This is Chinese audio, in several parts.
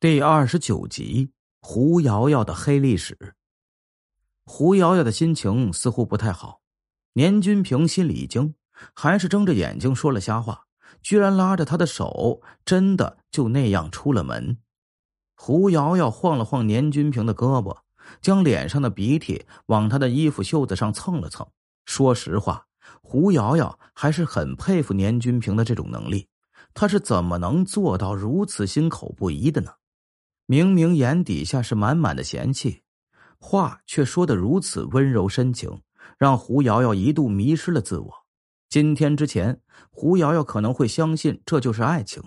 第二十九集，胡瑶瑶的黑历史。胡瑶瑶的心情似乎不太好，年君平心里一惊，还是睁着眼睛说了瞎话，居然拉着他的手，真的就那样出了门。胡瑶瑶晃了晃年君平的胳膊，将脸上的鼻涕往他的衣服袖子上蹭了蹭。说实话，胡瑶瑶还是很佩服年君平的这种能力，他是怎么能做到如此心口不一的呢？明明眼底下是满满的嫌弃，话却说的如此温柔深情，让胡瑶瑶一度迷失了自我。今天之前，胡瑶瑶可能会相信这就是爱情，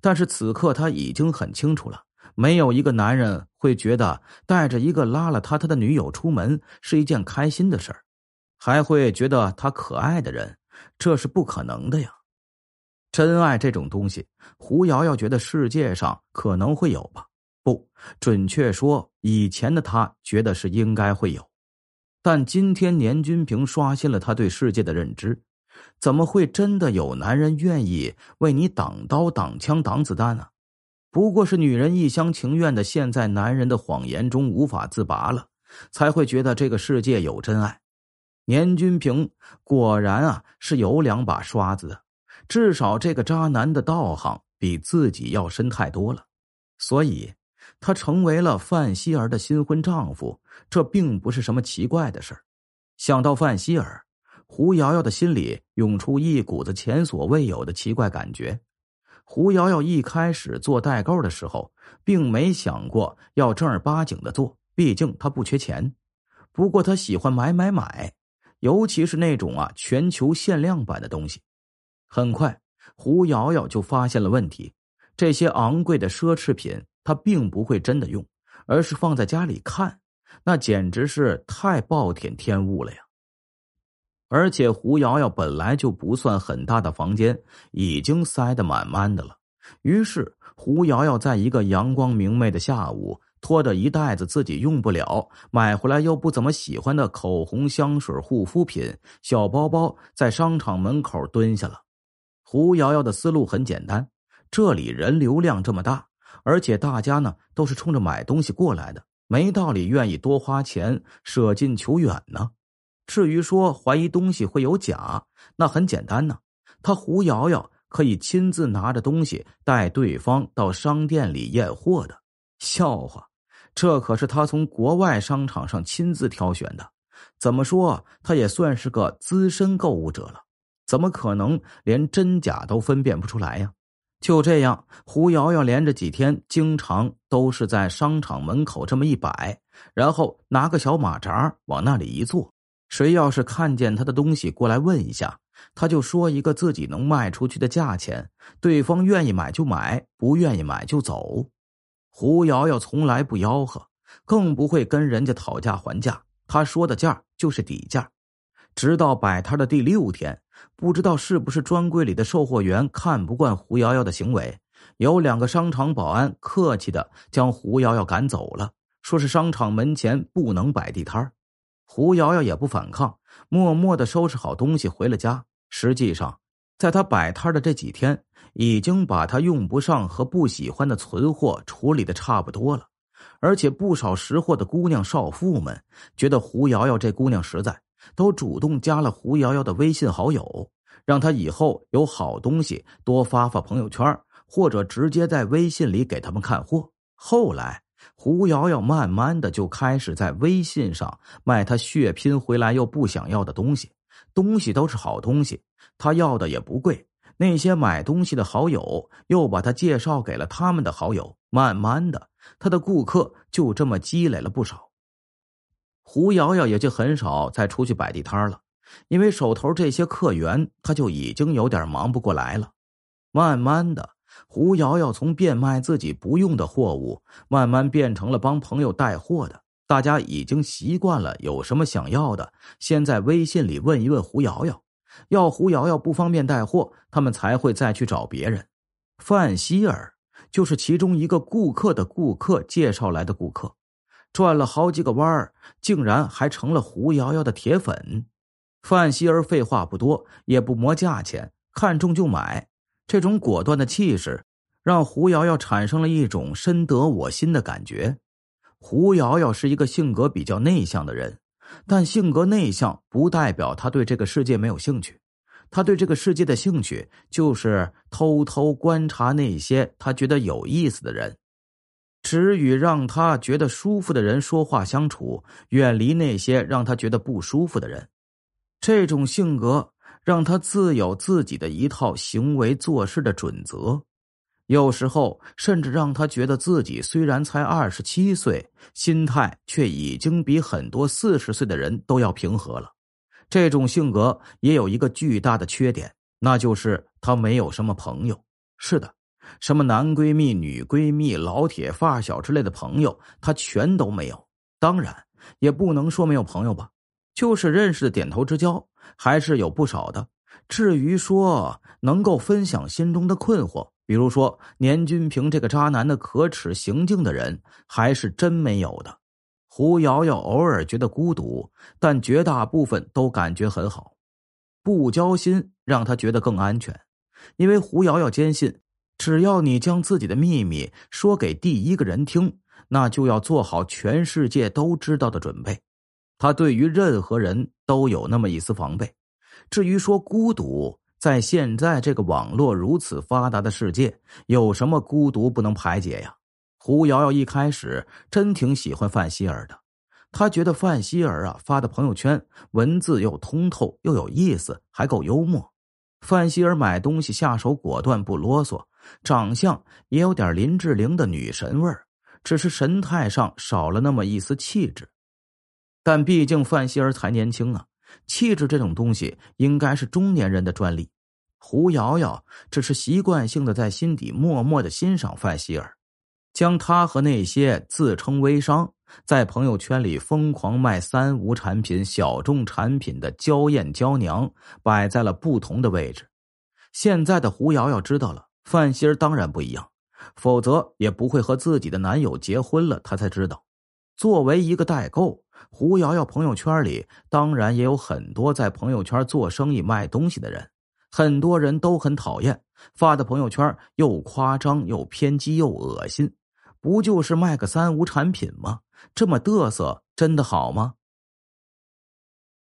但是此刻她已经很清楚了，没有一个男人会觉得带着一个拉了他他的女友出门是一件开心的事儿，还会觉得他可爱的人，这是不可能的呀。真爱这种东西，胡瑶瑶觉得世界上可能会有吧。不准确说，以前的他觉得是应该会有，但今天年君平刷新了他对世界的认知，怎么会真的有男人愿意为你挡刀挡枪挡子弹呢？不过是女人一厢情愿的陷在男人的谎言中无法自拔了，才会觉得这个世界有真爱。年君平果然啊是有两把刷子的，至少这个渣男的道行比自己要深太多了，所以。他成为了范希儿的新婚丈夫，这并不是什么奇怪的事想到范希儿，胡瑶瑶的心里涌出一股子前所未有的奇怪感觉。胡瑶瑶一开始做代购的时候，并没想过要正儿八经的做，毕竟她不缺钱。不过她喜欢买买买，尤其是那种啊全球限量版的东西。很快，胡瑶瑶就发现了问题：这些昂贵的奢侈品。他并不会真的用，而是放在家里看，那简直是太暴殄天物了呀！而且胡瑶瑶本来就不算很大的房间，已经塞得满满的了。于是胡瑶瑶在一个阳光明媚的下午，拖着一袋子自己用不了、买回来又不怎么喜欢的口红、香水、护肤品、小包包，在商场门口蹲下了。胡瑶瑶的思路很简单：这里人流量这么大。而且大家呢都是冲着买东西过来的，没道理愿意多花钱舍近求远呢。至于说怀疑东西会有假，那很简单呢，他胡瑶瑶可以亲自拿着东西带对方到商店里验货的。笑话，这可是他从国外商场上亲自挑选的，怎么说他也算是个资深购物者了，怎么可能连真假都分辨不出来呀？就这样，胡瑶瑶连着几天，经常都是在商场门口这么一摆，然后拿个小马扎往那里一坐。谁要是看见他的东西过来问一下，他就说一个自己能卖出去的价钱，对方愿意买就买，不愿意买就走。胡瑶瑶从来不吆喝，更不会跟人家讨价还价，他说的价就是底价。直到摆摊的第六天。不知道是不是专柜里的售货员看不惯胡瑶瑶的行为，有两个商场保安客气的将胡瑶瑶赶走了，说是商场门前不能摆地摊胡瑶瑶也不反抗，默默的收拾好东西回了家。实际上，在他摆摊的这几天，已经把他用不上和不喜欢的存货处理的差不多了，而且不少识货的姑娘少妇们觉得胡瑶瑶这姑娘实在。都主动加了胡瑶瑶的微信好友，让她以后有好东西多发发朋友圈，或者直接在微信里给他们看货。后来，胡瑶瑶慢慢的就开始在微信上卖她血拼回来又不想要的东西，东西都是好东西，她要的也不贵。那些买东西的好友又把她介绍给了他们的好友，慢慢的，她的顾客就这么积累了不少。胡瑶瑶也就很少再出去摆地摊了，因为手头这些客源，他就已经有点忙不过来了。慢慢的，胡瑶瑶从变卖自己不用的货物，慢慢变成了帮朋友带货的。大家已经习惯了，有什么想要的，先在微信里问一问胡瑶瑶，要胡瑶瑶不方便带货，他们才会再去找别人。范希儿就是其中一个顾客的顾客介绍来的顾客。转了好几个弯儿，竟然还成了胡瑶瑶的铁粉。范希儿废话不多，也不磨价钱，看中就买。这种果断的气势，让胡瑶瑶产生了一种深得我心的感觉。胡瑶瑶是一个性格比较内向的人，但性格内向不代表他对这个世界没有兴趣。他对这个世界的兴趣就是偷偷观察那些他觉得有意思的人，只与让他觉得舒服的人说话相处，远离那些让他觉得不舒服的人。这种性格让他自有自己的一套行为做事的准则。有时候甚至让他觉得自己虽然才二十七岁，心态却已经比很多四十岁的人都要平和了。这种性格也有一个巨大的缺点，那就是他没有什么朋友。是的，什么男闺蜜、女闺蜜、老铁、发小之类的朋友，他全都没有。当然，也不能说没有朋友吧，就是认识的点头之交还是有不少的。至于说能够分享心中的困惑，比如说年均平这个渣男的可耻行径的人，还是真没有的。胡瑶瑶偶尔觉得孤独，但绝大部分都感觉很好。不交心让他觉得更安全，因为胡瑶瑶坚信，只要你将自己的秘密说给第一个人听，那就要做好全世界都知道的准备。他对于任何人都有那么一丝防备。至于说孤独。在现在这个网络如此发达的世界，有什么孤独不能排解呀？胡瑶瑶一开始真挺喜欢范希儿的，她觉得范希儿啊发的朋友圈文字又通透又有意思，还够幽默。范希儿买东西下手果断不啰嗦，长相也有点林志玲的女神味儿，只是神态上少了那么一丝气质。但毕竟范希儿才年轻啊。气质这种东西应该是中年人的专利。胡瑶瑶只是习惯性的在心底默默的欣赏范希儿，将她和那些自称微商在朋友圈里疯狂卖三无产品、小众产品的娇艳娇娘摆在了不同的位置。现在的胡瑶瑶知道了，范心儿当然不一样，否则也不会和自己的男友结婚了。她才知道，作为一个代购。胡瑶瑶朋友圈里当然也有很多在朋友圈做生意卖东西的人，很多人都很讨厌发的朋友圈又夸张又偏激又恶心，不就是卖个三无产品吗？这么嘚瑟真的好吗？